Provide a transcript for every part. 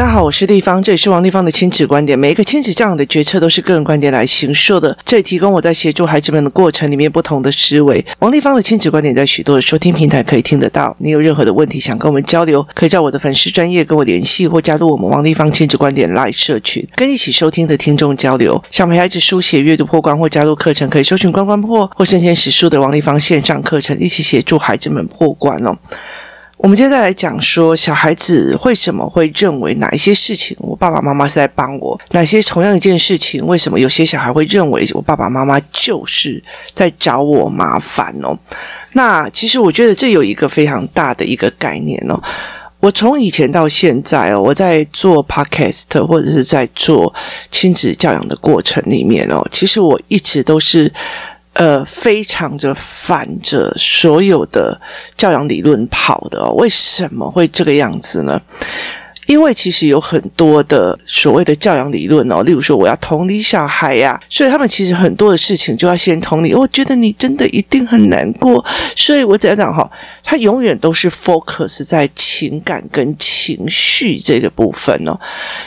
大家好，我是丽芳，这里是王立芳的亲子观点。每一个亲子教养的决策都是个人观点来形塑的，这里提供我在协助孩子们的过程里面不同的思维。王立芳的亲子观点在许多的收听平台可以听得到。你有任何的问题想跟我们交流，可以在我的粉丝专业跟我联系，或加入我们王立芳亲子观点 Live 社群，跟一起收听的听众交流。想陪孩子书写阅读破关或加入课程，可以搜寻关关破或生鲜识书的王立芳线上课程，一起协助孩子们破关哦。我们接下来讲说，小孩子为什么会认为哪一些事情我爸爸妈妈是在帮我？哪些同样一件事情，为什么有些小孩会认为我爸爸妈妈就是在找我麻烦哦？那其实我觉得这有一个非常大的一个概念哦。我从以前到现在哦，我在做 podcast 或者是在做亲子教养的过程里面哦，其实我一直都是。呃，非常的反着所有的教养理论跑的，为什么会这个样子呢？因为其实有很多的所谓的教养理论哦，例如说我要同理小孩呀、所以他们其实很多的事情就要先同理。我觉得你真的一定很难过，所以我怎样讲哈，他永远都是 focus 在情感跟情绪这个部分哦，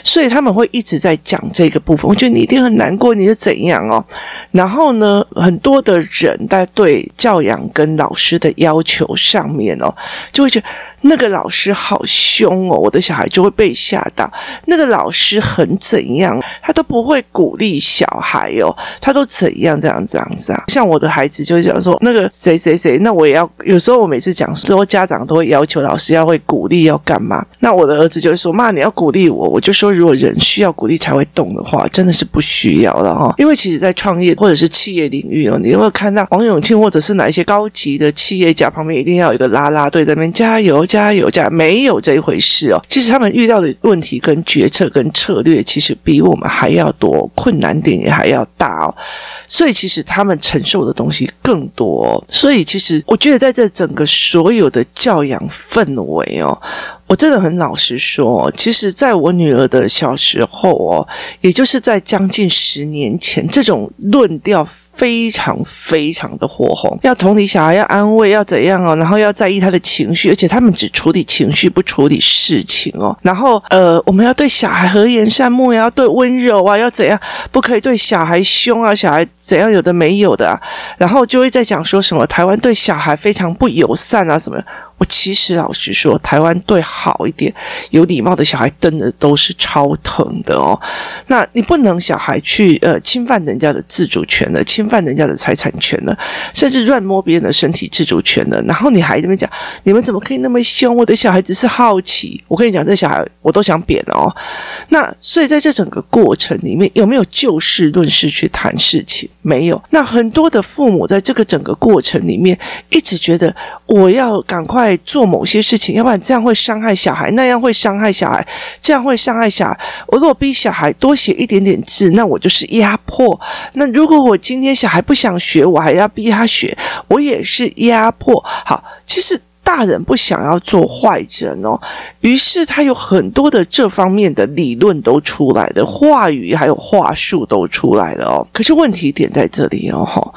所以他们会一直在讲这个部分。我觉得你一定很难过，你是怎样哦？然后呢，很多的人在对教养跟老师的要求上面哦，就会觉得。那个老师好凶哦，我的小孩就会被吓到。那个老师很怎样，他都不会鼓励小孩哦，他都怎样这样这样子啊？像我的孩子就讲说，那个谁谁谁，那我也要。有时候我每次讲说，家长都会要求老师要会鼓励，要干嘛？那我的儿子就会说，妈，你要鼓励我。我就说，如果人需要鼓励才会动的话，真的是不需要了哈。因为其实，在创业或者是企业领域哦，你有没有看到王永庆或者是哪一些高级的企业家旁边一定要有一个啦啦队在那边加油。加油！加没有这一回事哦。其实他们遇到的问题跟决策跟策略，其实比我们还要多，困难点也还要大哦。所以其实他们承受的东西更多。所以其实我觉得，在这整个所有的教养氛围哦。我真的很老实说，其实在我女儿的小时候哦，也就是在将近十年前，这种论调非常非常的火红，要同理小孩，要安慰，要怎样哦，然后要在意他的情绪，而且他们只处理情绪，不处理事情哦。然后呃，我们要对小孩和颜善目，要对温柔啊，要怎样，不可以对小孩凶啊，小孩怎样有的没有的啊，然后就会在讲说什么台湾对小孩非常不友善啊什么。我其实老实说，台湾对好一点、有礼貌的小孩，真的都是超疼的哦。那你不能小孩去呃侵犯人家的自主权的，侵侵犯人家的财产权了，甚至乱摸别人的身体自主权了。然后你还这么讲，你们怎么可以那么凶？我的小孩只是好奇。我跟你讲，这小孩我都想扁哦。那所以在这整个过程里面，有没有就事论事去谈事情？没有。那很多的父母在这个整个过程里面，一直觉得我要赶快。做某些事情，要不然这样会伤害小孩，那样会伤害小孩，这样会伤害小孩。我如果逼小孩多写一点点字，那我就是压迫。那如果我今天小孩不想学，我还要逼他学，我也是压迫。好，其实大人不想要做坏人哦，于是他有很多的这方面的理论都出来的，话语还有话术都出来了哦。可是问题点在这里哦，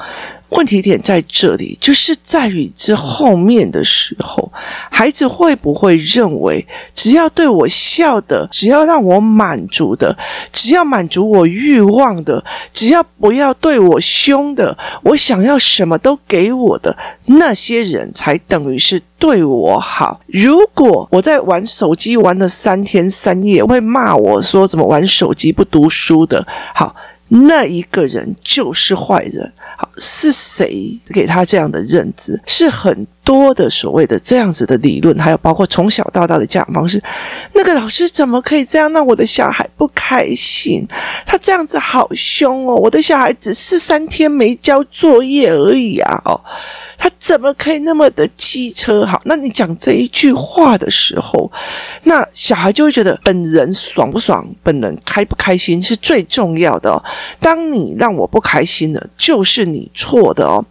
问题点在这里，就是在于这后面的时候，孩子会不会认为，只要对我笑的，只要让我满足的，只要满足我欲望的，只要不要对我凶的，我想要什么都给我的那些人，才等于是对我好。如果我在玩手机玩了三天三夜，会骂我说怎么玩手机不读书的，好。那一个人就是坏人，好，是谁给他这样的认知？是很多的所谓的这样子的理论，还有包括从小到大的教养方式。那个老师怎么可以这样让我的小孩不开心？他这样子好凶哦！我的小孩只是三天没交作业而已啊！哦。他怎么可以那么的机车？好，那你讲这一句话的时候，那小孩就会觉得本人爽不爽，本人开不开心是最重要的哦。当你让我不开心的，就是你错的哦。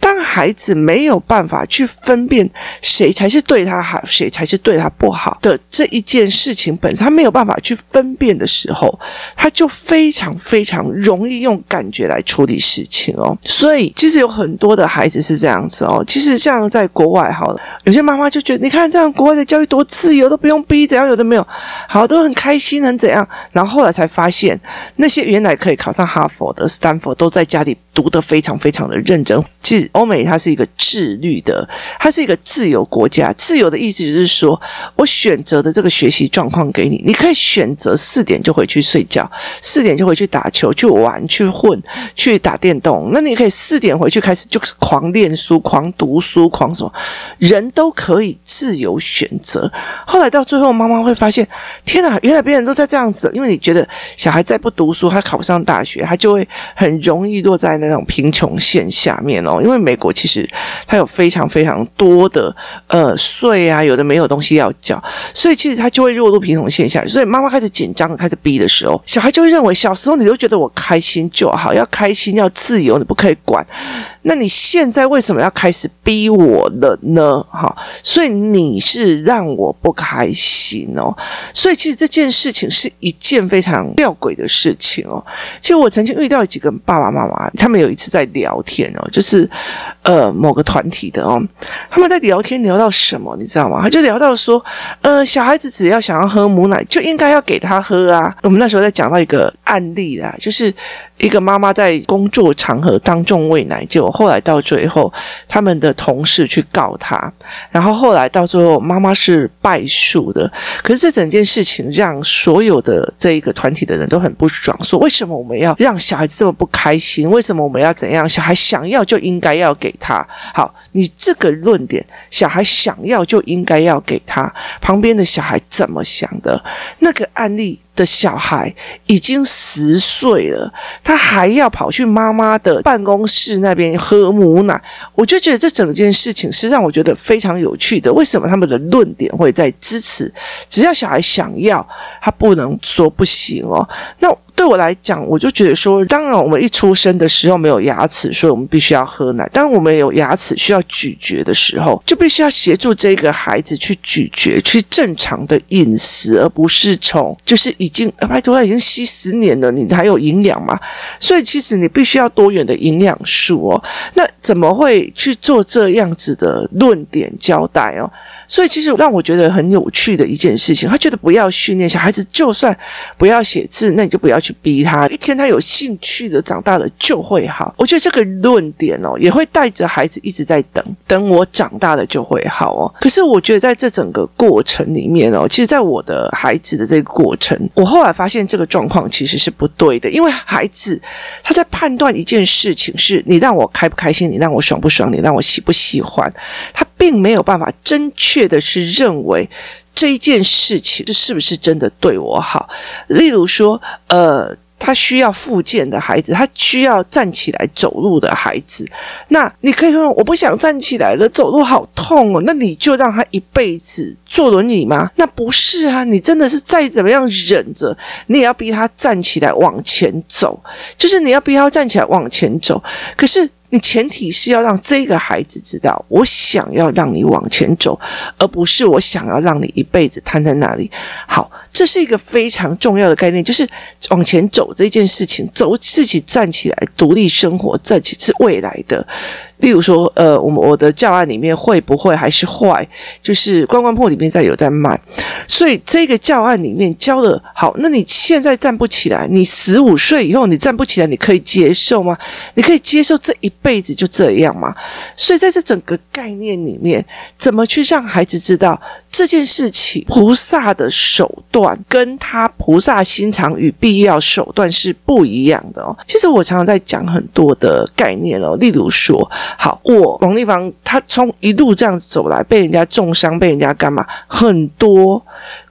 当孩子没有办法去分辨谁才是对他好，谁才是对他不好的这一件事情本身，他没有办法去分辨的时候，他就非常非常容易用感觉来处理事情哦。所以，其实有很多的孩子是这样子哦。其实像在国外，好了，有些妈妈就觉得，你看这样国外的教育多自由，都不用逼，怎样有的没有，好，都很开心，很怎样。然后后来才发现，那些原来可以考上哈佛的、斯坦福，都在家里读得非常非常的认真。其实欧美它是一个自律的，它是一个自由国家。自由的意思就是说，我选择的这个学习状况给你，你可以选择四点就回去睡觉，四点就回去打球、去玩、去混、去打电动。那你可以四点回去开始就是狂练书、狂读书、狂什么，人都可以自由选择。后来到最后，妈妈会发现，天哪，原来别人都在这样子。因为你觉得小孩再不读书，他考不上大学，他就会很容易落在那种贫穷线下面哦。因为美国其实它有非常非常多的呃税啊，有的没有东西要缴，所以其实他就会落入贫穷线下。所以妈妈开始紧张，开始逼的时候，小孩就会认为小时候你都觉得我开心就好，要开心要自由，你不可以管。那你现在为什么要开始逼我了呢？哈，所以你是让我不开心哦。所以其实这件事情是一件非常吊诡的事情哦。其实我曾经遇到几个爸爸妈妈，他们有一次在聊天哦，就是呃某个团体的哦，他们在聊天聊到什么，你知道吗？他就聊到说，呃，小孩子只要想要喝母奶，就应该要给他喝啊。我们那时候在讲到一个案例啦，就是。一个妈妈在工作场合当众喂奶，结果后来到最后，他们的同事去告他，然后后来到最后，妈妈是败诉的。可是这整件事情让所有的这一个团体的人都很不爽，说为什么我们要让小孩子这么不开心？为什么我们要怎样？小孩想要就应该要给他。好，你这个论点，小孩想要就应该要给他。旁边的小孩怎么想的？那个案例。的小孩已经十岁了，他还要跑去妈妈的办公室那边喝母奶，我就觉得这整件事情是让我觉得非常有趣的。为什么他们的论点会在支持？只要小孩想要，他不能说不行哦。那。对我来讲，我就觉得说，当然我们一出生的时候没有牙齿，所以我们必须要喝奶。当我们有牙齿需要咀嚼的时候，就必须要协助这个孩子去咀嚼，去正常的饮食，而不是从就是已经拜托他已经吸十年了，你还有营养吗？所以其实你必须要多元的营养素哦。那怎么会去做这样子的论点交代哦？所以其实让我觉得很有趣的一件事情，他觉得不要训练小孩子，就算不要写字，那你就不要去逼他。一天他有兴趣的，长大了就会好。我觉得这个论点哦，也会带着孩子一直在等，等我长大了就会好哦。可是我觉得在这整个过程里面哦，其实在我的孩子的这个过程，我后来发现这个状况其实是不对的，因为孩子他在判断一件事情是你让我开不开心，你让我爽不爽，你让我喜不喜欢，他并没有办法正确。确的是认为这一件事情这是不是真的对我好？例如说，呃，他需要复健的孩子，他需要站起来走路的孩子，那你可以说我不想站起来了，走路好痛哦，那你就让他一辈子坐轮椅吗？那不是啊，你真的是再怎么样忍着，你也要逼他站起来往前走，就是你要逼他站起来往前走，可是。你前提是要让这个孩子知道，我想要让你往前走，而不是我想要让你一辈子瘫在那里。好，这是一个非常重要的概念，就是往前走这件事情，走自己站起来，独立生活，站起是未来的。例如说，呃，我们我的教案里面会不会还是坏？就是观光破里面在有在卖，所以这个教案里面教的好。那你现在站不起来，你十五岁以后你站不起来，你可以接受吗？你可以接受这一辈子就这样吗？所以在这整个概念里面，怎么去让孩子知道？这件事情，菩萨的手段跟他菩萨心肠与必要手段是不一样的哦。其实我常常在讲很多的概念哦，例如说，好，我王丽芳，他从一路这样子走来，被人家重伤，被人家干嘛很多。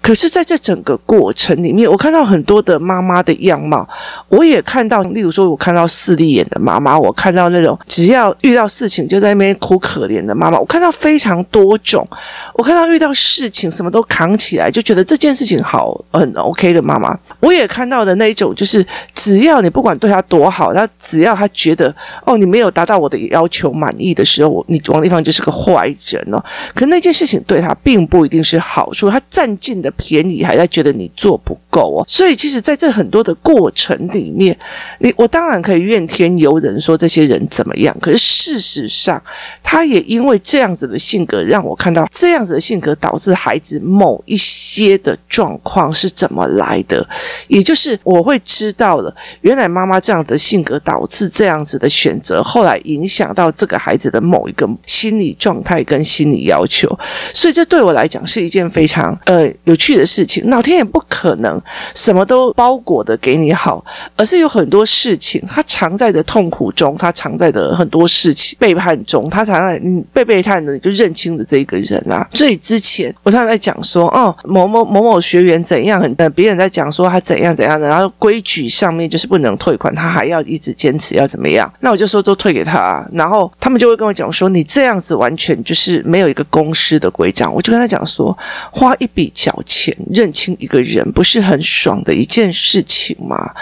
可是，在这整个过程里面，我看到很多的妈妈的样貌，我也看到，例如说，我看到势利眼的妈妈，我看到那种只要遇到事情就在那边哭可怜的妈妈，我看到非常多种，我看到遇到事情什么都扛起来，就觉得这件事情好很 OK 的妈妈，我也看到的那一种，就是只要你不管对她多好，她只要她觉得哦，你没有达到我的要求满意的时候，我你王丽芳就是个坏人哦。可那件事情对她并不一定是好处，她占尽的。便宜还在觉得你做不够哦，所以其实在这很多的过程里面，你我当然可以怨天尤人，说这些人怎么样。可是事实上，他也因为这样子的性格，让我看到这样子的性格导致孩子某一些的状况是怎么来的。也就是我会知道了，原来妈妈这样的性格导致这样子的选择，后来影响到这个孩子的某一个心理状态跟心理要求。所以这对我来讲是一件非常呃有趣。去的事情，老天也不可能什么都包裹的给你好，而是有很多事情，他藏在的痛苦中，他藏在的很多事情背叛中，他藏在你被背叛的，就认清的这一个人啊。所以之前我常常在讲说，哦，某某某某学员怎样，很，别人在讲说他怎样怎样的，然后规矩上面就是不能退款，他还要一直坚持要怎么样，那我就说都退给他啊，然后他们就会跟我讲说，你这样子完全就是没有一个公司的规章，我就跟他讲说，花一笔缴。前认清一个人不是很爽的一件事情吗？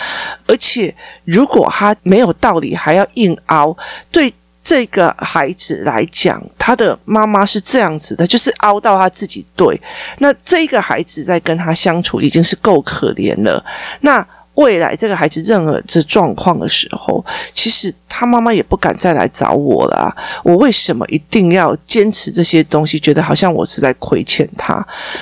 而且如果他没有道理还要硬凹，对这个孩子来讲，他的妈妈是这样子的，就是凹到他自己对。那这个孩子在跟他相处已经是够可怜了。那未来这个孩子任何这状况的时候，其实。他妈妈也不敢再来找我了。我为什么一定要坚持这些东西？觉得好像我是在亏欠他。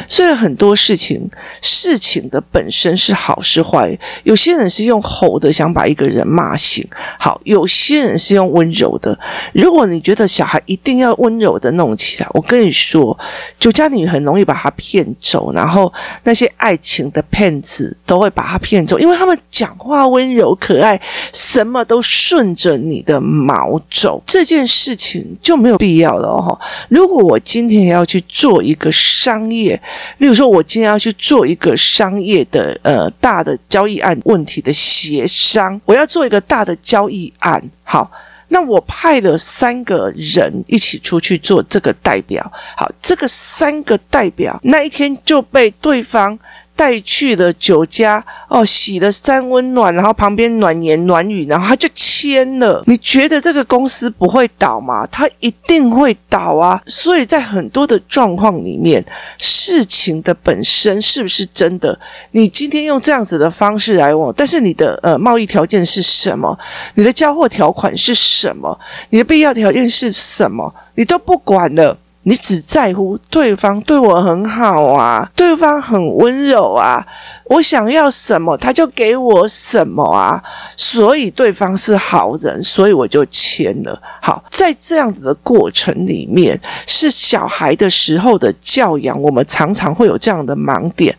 所以很多事情，事情的本身是好是坏。有些人是用吼的想把一个人骂醒，好；有些人是用温柔的。如果你觉得小孩一定要温柔的弄起来，我跟你说，酒家女很容易把他骗走，然后那些爱情的骗子都会把他骗走，因为他们讲话温柔可爱，什么都顺着。你的毛走这件事情就没有必要了哈。如果我今天要去做一个商业，例如说，我今天要去做一个商业的呃大的交易案问题的协商，我要做一个大的交易案，好，那我派了三个人一起出去做这个代表，好，这个三个代表那一天就被对方。带去了酒家哦，洗了三温暖，然后旁边暖言暖语，然后他就签了。你觉得这个公司不会倒吗？他一定会倒啊！所以在很多的状况里面，事情的本身是不是真的？你今天用这样子的方式来问，但是你的呃贸易条件是什么？你的交货条款是什么？你的必要条件是什么？你都不管了。你只在乎对方对我很好啊，对方很温柔啊，我想要什么他就给我什么啊，所以对方是好人，所以我就签了。好，在这样子的过程里面，是小孩的时候的教养，我们常常会有这样的盲点。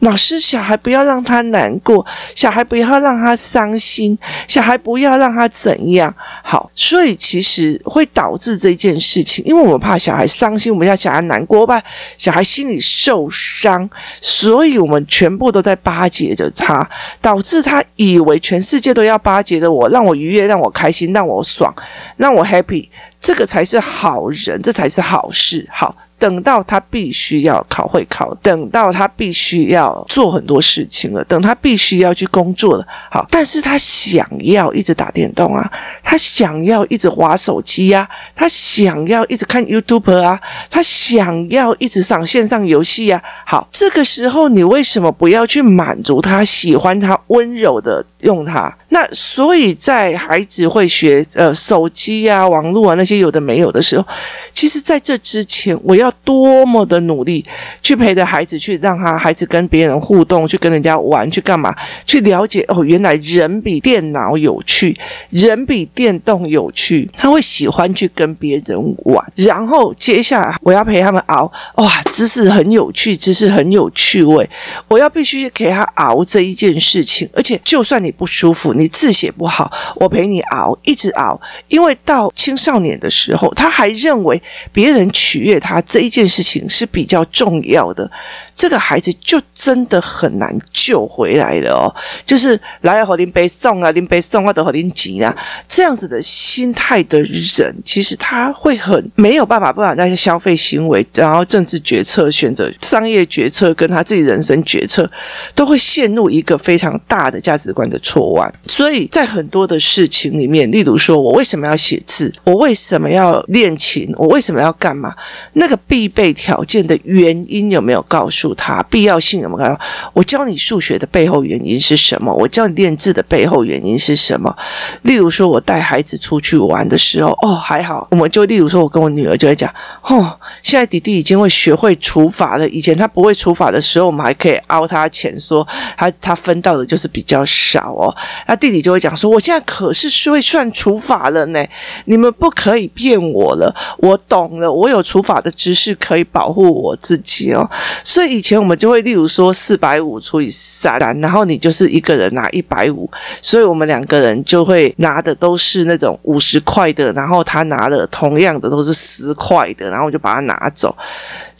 老师，小孩不要让他难过，小孩不要让他伤心，小孩不要让他怎样。好，所以其实会导致这件事情，因为我们怕小孩伤心，我们要小孩难过，怕小孩心里受伤，所以我们全部都在巴结着他，导致他以为全世界都要巴结着我，让我愉悦，让我开心，让我爽，让我 happy，这个才是好人，这才是好事。好。等到他必须要考会考，等到他必须要做很多事情了，等他必须要去工作了，好，但是他想要一直打电动啊，他想要一直滑手机啊，他想要一直看 YouTube 啊，他想要一直上线上游戏啊，好，这个时候你为什么不要去满足他，喜欢他温柔的用他？那所以在孩子会学呃手机啊、网络啊那些有的没有的时候，其实在这之前我要。要多么的努力去陪着孩子，去让他孩子跟别人互动，去跟人家玩，去干嘛？去了解哦，原来人比电脑有趣，人比电动有趣，他会喜欢去跟别人玩。然后接下来我要陪他们熬，哇，知识很有趣，知识很有趣味，我要必须给他熬这一件事情。而且就算你不舒服，你字写不好，我陪你熬，一直熬，因为到青少年的时候，他还认为别人取悦他这一件事情是比较重要的。这个孩子就真的很难救回来了哦，就是来和您背诵啊，您背诵啊，都和林急啊，这样子的心态的人，其实他会很没有办法，不管那些消费行为，然后政治决策、选择商业决策，跟他自己人生决策，都会陷入一个非常大的价值观的错误。所以在很多的事情里面，例如说我为什么要写字，我为什么要练琴，我为什么要干嘛，那个必备条件的原因有没有告诉？他必要性有没有告诉他？我教你数学的背后原因是什么？我教你练字的背后原因是什么？例如说，我带孩子出去玩的时候，哦，还好，我们就例如说，我跟我女儿就会讲，哦，现在弟弟已经会学会除法了。以前他不会除法的时候，我们还可以凹他钱，说他他分到的就是比较少哦。那弟弟就会讲说，我现在可是会算除法了呢，你们不可以骗我了，我懂了，我有除法的知识是可以保护我自己哦，所以。以前我们就会，例如说四百五除以三，然后你就是一个人拿一百五，所以我们两个人就会拿的都是那种五十块的，然后他拿了同样的都是十块的，然后我就把它拿走。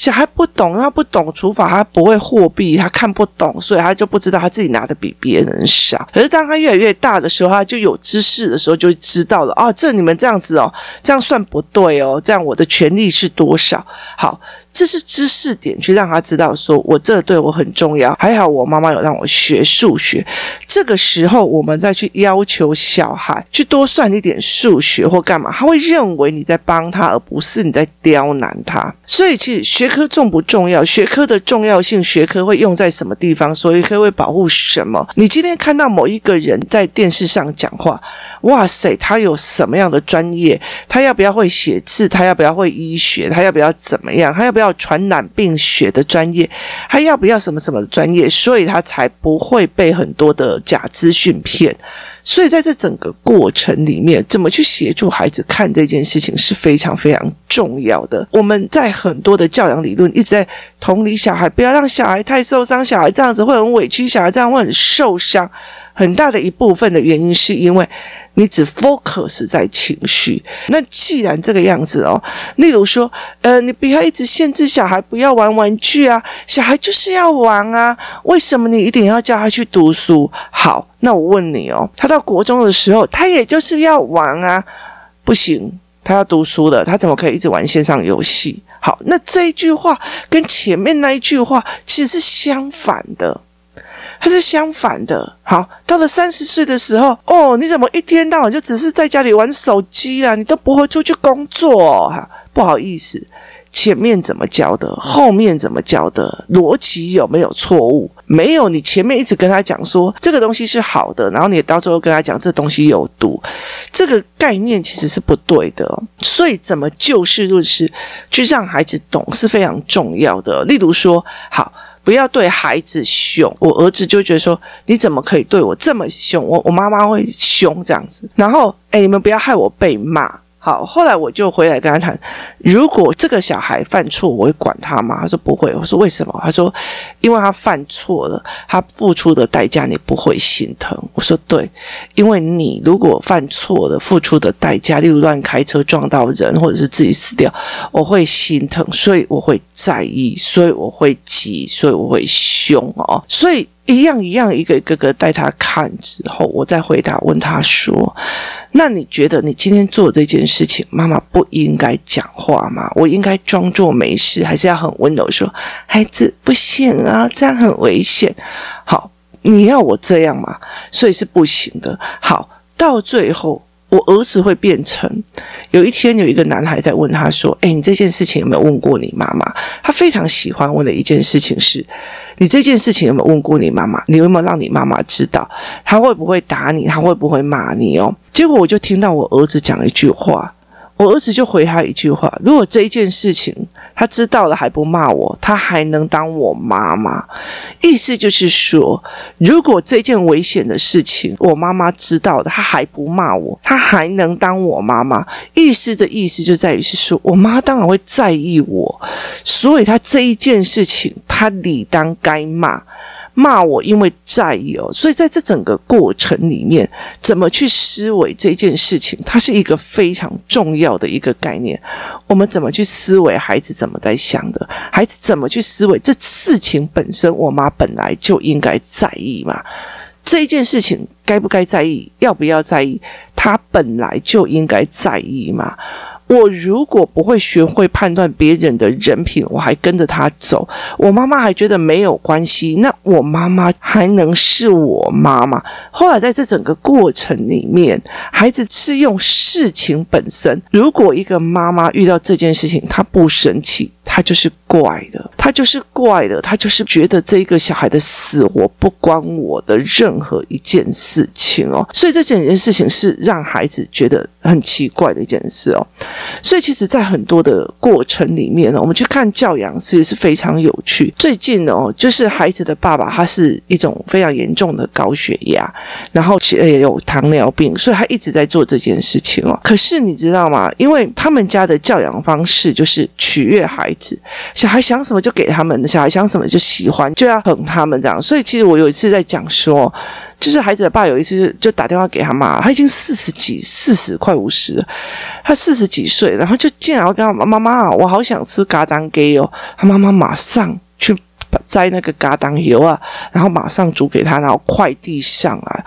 小孩不懂，他不懂除法，他不会货币，他看不懂，所以他就不知道他自己拿的比别人少。可是当他越来越大的时候，他就有知识的时候，就知道了哦，这你们这样子哦，这样算不对哦，这样我的权利是多少？好。这是知识点，去让他知道说，我这对我很重要。还好我妈妈有让我学数学。这个时候，我们再去要求小孩去多算一点数学或干嘛，他会认为你在帮他，而不是你在刁难他。所以，其实学科重不重要？学科的重要性，学科会用在什么地方？所以，学科会保护什么？你今天看到某一个人在电视上讲话，哇塞，他有什么样的专业？他要不要会写字？他要不要会医学？他要不要怎么样？他要不要？要传染病学的专业，还要不要什么什么的专业？所以他才不会被很多的假资讯骗。所以在这整个过程里面，怎么去协助孩子看这件事情是非常非常重要的。我们在很多的教养理论一直在同理小孩，不要让小孩太受伤，小孩这样子会很委屈，小孩这样会很受伤。很大的一部分的原因是因为。你只 focus 在情绪，那既然这个样子哦，例如说，呃，你不要一直限制小孩不要玩玩具啊，小孩就是要玩啊，为什么你一定要叫他去读书？好，那我问你哦，他到国中的时候，他也就是要玩啊，不行，他要读书的，他怎么可以一直玩线上游戏？好，那这一句话跟前面那一句话其实是相反的。它是相反的。好，到了三十岁的时候，哦，你怎么一天到晚就只是在家里玩手机啊？你都不会出去工作？哈，不好意思，前面怎么教的，后面怎么教的，逻辑有没有错误？没有，你前面一直跟他讲说这个东西是好的，然后你到最后跟他讲这东西有毒，这个概念其实是不对的。所以，怎么就事论事去让孩子懂是非常重要的。例如说，好。不要对孩子凶，我儿子就觉得说，你怎么可以对我这么凶？我我妈妈会凶这样子，然后诶，你们不要害我被骂。好，后来我就回来跟他谈，如果这个小孩犯错，我会管他吗？他说不会。我说为什么？他说因为他犯错了，他付出的代价你不会心疼。我说对，因为你如果犯错了，付出的代价，例如乱开车撞到人，或者是自己死掉，我会心疼，所以我会在意，所以我会急，所以我会凶哦，所以。一样一样，一个一个个带他看之后，我再回答问他说：“那你觉得你今天做这件事情，妈妈不应该讲话吗？我应该装作没事，还是要很温柔说，孩子不行啊，这样很危险。好，你要我这样吗？所以是不行的。好，到最后，我儿子会变成有一天有一个男孩在问他说：‘诶，你这件事情有没有问过你妈妈？’他非常喜欢问的一件事情是。”你这件事情有没有问过你妈妈？你有没有让你妈妈知道？她会不会打你？她会不会骂你哦？结果我就听到我儿子讲一句话，我儿子就回他一句话：如果这一件事情他知道了还不骂我，他还能当我妈妈？意思就是说，如果这件危险的事情我妈妈知道了，他还不骂我，他还能当我妈妈？意思的意思就在于是说，我妈当然会在意我，所以他这一件事情，他理当该骂。骂我，因为在意哦，所以在这整个过程里面，怎么去思维这件事情，它是一个非常重要的一个概念。我们怎么去思维孩子怎么在想的，孩子怎么去思维这事情本身，我妈本来就应该在意嘛。这一件事情该不该在意，要不要在意，他本来就应该在意嘛。我如果不会学会判断别人的人品，我还跟着他走，我妈妈还觉得没有关系，那我妈妈还能是我妈妈？后来在这整个过程里面，孩子是用事情本身。如果一个妈妈遇到这件事情，她不生气。他就是怪的，他就是怪的，他就是觉得这个小孩的死活不关我的任何一件事情哦，所以这整件事情是让孩子觉得很奇怪的一件事哦。所以其实，在很多的过程里面呢，我们去看教养，其实是非常有趣。最近哦，就是孩子的爸爸，他是一种非常严重的高血压，然后也有糖尿病，所以他一直在做这件事情哦。可是你知道吗？因为他们家的教养方式就是取悦孩子。小孩想什么就给他们，小孩想什么就喜欢，就要哄他们这样。所以其实我有一次在讲说，就是孩子的爸有一次就打电话给他妈，他已经四十几、四十快五十，他四十几岁，然后就进来跟他妈妈妈，我好想吃咖当鸡哦，他妈妈马上去摘那个咖当油啊，然后马上煮给他，然后快递上来。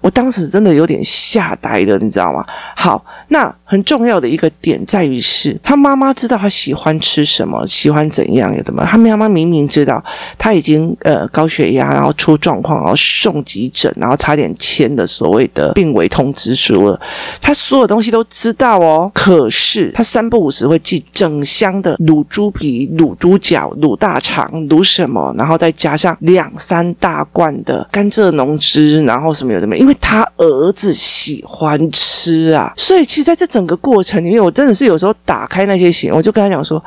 我当时真的有点吓呆了，你知道吗？好，那很重要的一个点在于是，他妈妈知道他喜欢吃什么，喜欢怎样，有的吗？他妈妈明明知道他已经呃高血压，然后出状况，然后送急诊，然后差点签的所谓的病危通知书了，他所有东西都知道哦。可是他三不五时会寄整箱的卤猪皮、卤猪脚、卤大肠、卤什么，然后再加上两三大罐的甘蔗浓汁，然后什么有的没，因为。他儿子喜欢吃啊，所以其实在这整个过程里面，我真的是有时候打开那些行，我就跟他讲说。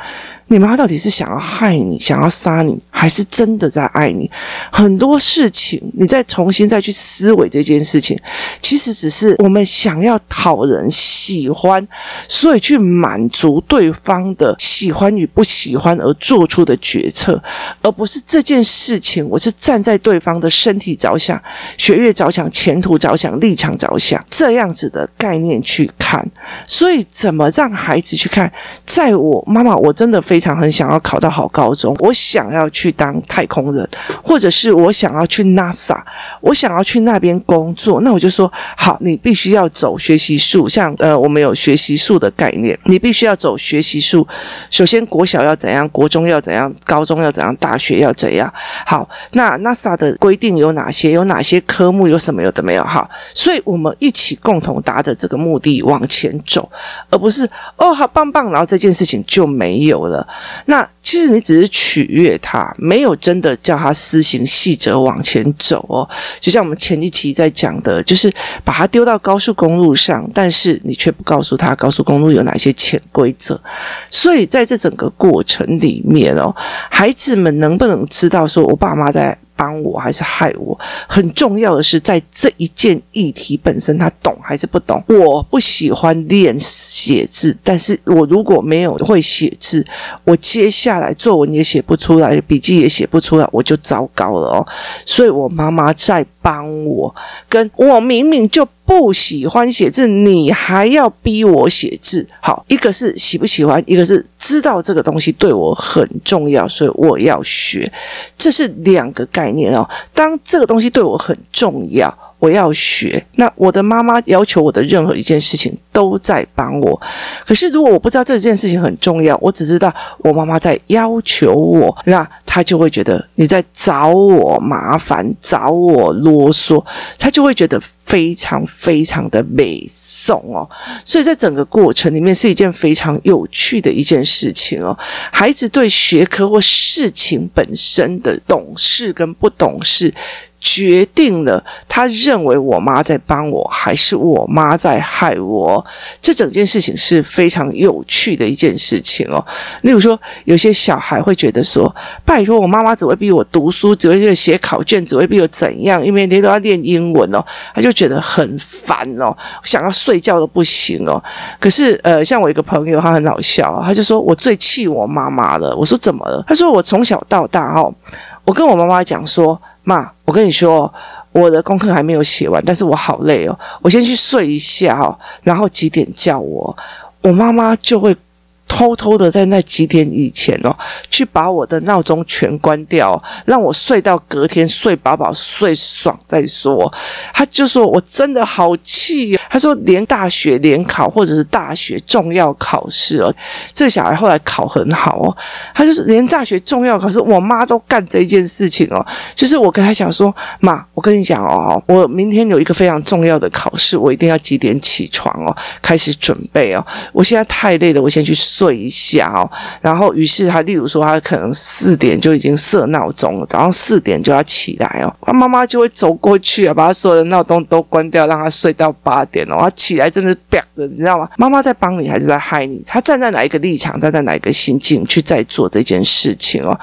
你妈到底是想要害你，想要杀你，还是真的在爱你？很多事情，你再重新再去思维这件事情，其实只是我们想要讨人喜欢，所以去满足对方的喜欢与不喜欢而做出的决策，而不是这件事情，我是站在对方的身体着想、学业着想、前途着想、立场着想这样子的概念去看。所以，怎么让孩子去看？在我妈妈，我真的非。非常很想要考到好高中，我想要去当太空人，或者是我想要去 NASA，我想要去那边工作。那我就说好，你必须要走学习术，像呃，我们有学习术的概念，你必须要走学习术。首先，国小要怎样，国中要怎样，高中要怎样，大学要怎样。好，那 NASA 的规定有哪些？有哪些科目？有什么？有的没有？好，所以我们一起共同达着这个目的往前走，而不是哦，好棒棒，然后这件事情就没有了。那其实你只是取悦他，没有真的叫他施行细则往前走哦。就像我们前一期在讲的，就是把他丢到高速公路上，但是你却不告诉他高速公路有哪些潜规则。所以在这整个过程里面哦，孩子们能不能知道说，我爸妈在帮我还是害我？很重要的是，在这一件议题本身，他懂还是不懂？我不喜欢练写字，但是我如果没有会写字，我接下来作文也写不出来，笔记也写不出来，我就糟糕了哦。所以我妈妈在帮我，跟我明明就不喜欢写字，你还要逼我写字。好，一个是喜不喜欢，一个是知道这个东西对我很重要，所以我要学，这是两个概念哦。当这个东西对我很重要。我要学。那我的妈妈要求我的任何一件事情都在帮我。可是如果我不知道这件事情很重要，我只知道我妈妈在要求我，那她就会觉得你在找我麻烦，找我啰嗦，她就会觉得非常非常的美送哦。所以在整个过程里面是一件非常有趣的一件事情哦。孩子对学科或事情本身的懂事跟不懂事。决定了他认为我妈在帮我，还是我妈在害我。这整件事情是非常有趣的一件事情哦。例如说，有些小孩会觉得说：“拜托，我妈妈只会逼我读书，只会写考卷，只会逼我怎样？因为每天都要练英文哦。”他就觉得很烦哦，想要睡觉都不行哦。可是，呃，像我一个朋友，他很好笑，他就说我最气我妈妈了。我说怎么了？他说我从小到大哦，我跟我妈妈讲说。妈，我跟你说，我的功课还没有写完，但是我好累哦，我先去睡一下哦，然后几点叫我，我妈妈就会。偷偷的在那几点以前哦，去把我的闹钟全关掉，让我睡到隔天睡饱饱睡爽再说。他就说我真的好气，他说连大学联考或者是大学重要考试哦，这个小孩后来考很好哦，他就是连大学重要考试，我妈都干这件事情哦。就是我跟他讲说，妈，我跟你讲哦，我明天有一个非常重要的考试，我一定要几点起床哦，开始准备哦。我现在太累了，我先去睡一下哦，然后于是他，例如说，他可能四点就已经设闹钟了，早上四点就要起来哦。他妈妈就会走过去啊，把他所有的闹钟都关掉，让他睡到八点哦。他起来真的是啪的，你知道吗？妈妈在帮你还是在害你？他站在哪一个立场，站在哪一个心境去在做这件事情哦？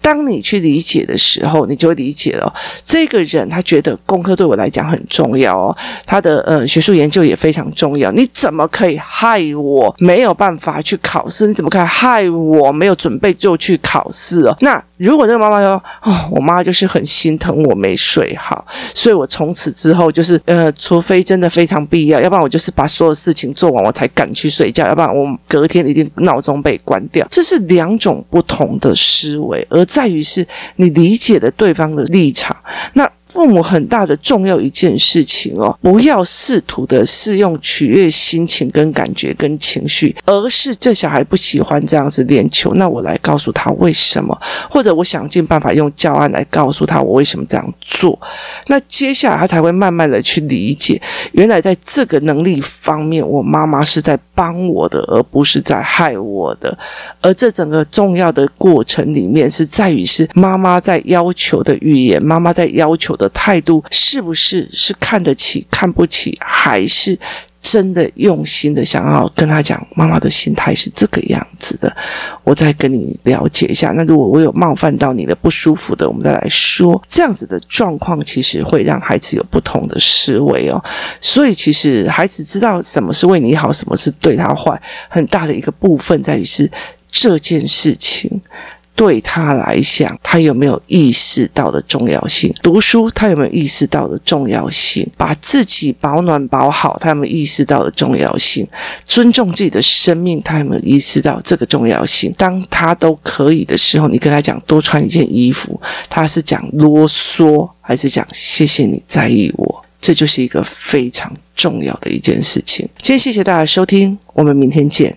当你去理解的时候，你就会理解了。这个人他觉得功课对我来讲很重要哦，他的呃学术研究也非常重要。你怎么可以害我没有办法去考？考试，你怎么可以害我没有准备就去考试哦？那如果这个妈妈说，哦，我妈就是很心疼我没睡好，所以我从此之后就是，呃，除非真的非常必要，要不然我就是把所有事情做完，我才敢去睡觉，要不然我隔天一定闹钟被关掉。这是两种不同的思维，而在于是你理解了对方的立场，那。父母很大的重要一件事情哦，不要试图的是用取悦心情跟感觉跟情绪，而是这小孩不喜欢这样子练球，那我来告诉他为什么，或者我想尽办法用教案来告诉他我为什么这样做，那接下来他才会慢慢的去理解，原来在这个能力方面，我妈妈是在帮我的，而不是在害我的，而这整个重要的过程里面是在于是妈妈在要求的语言，妈妈在要求的态度是不是是看得起、看不起，还是真的用心的想要跟他讲？妈妈的心态是这个样子的，我再跟你了解一下。那如果我有冒犯到你的不舒服的，我们再来说。这样子的状况其实会让孩子有不同的思维哦。所以其实孩子知道什么是为你好，什么是对他坏，很大的一个部分在于是这件事情。对他来讲，他有没有意识到的重要性？读书，他有没有意识到的重要性？把自己保暖保好，他有没有意识到的重要性？尊重自己的生命，他有没有意识到这个重要性？当他都可以的时候，你跟他讲多穿一件衣服，他是讲啰嗦，还是讲谢谢你在意我？这就是一个非常重要的一件事情。今天谢谢大家收听，我们明天见。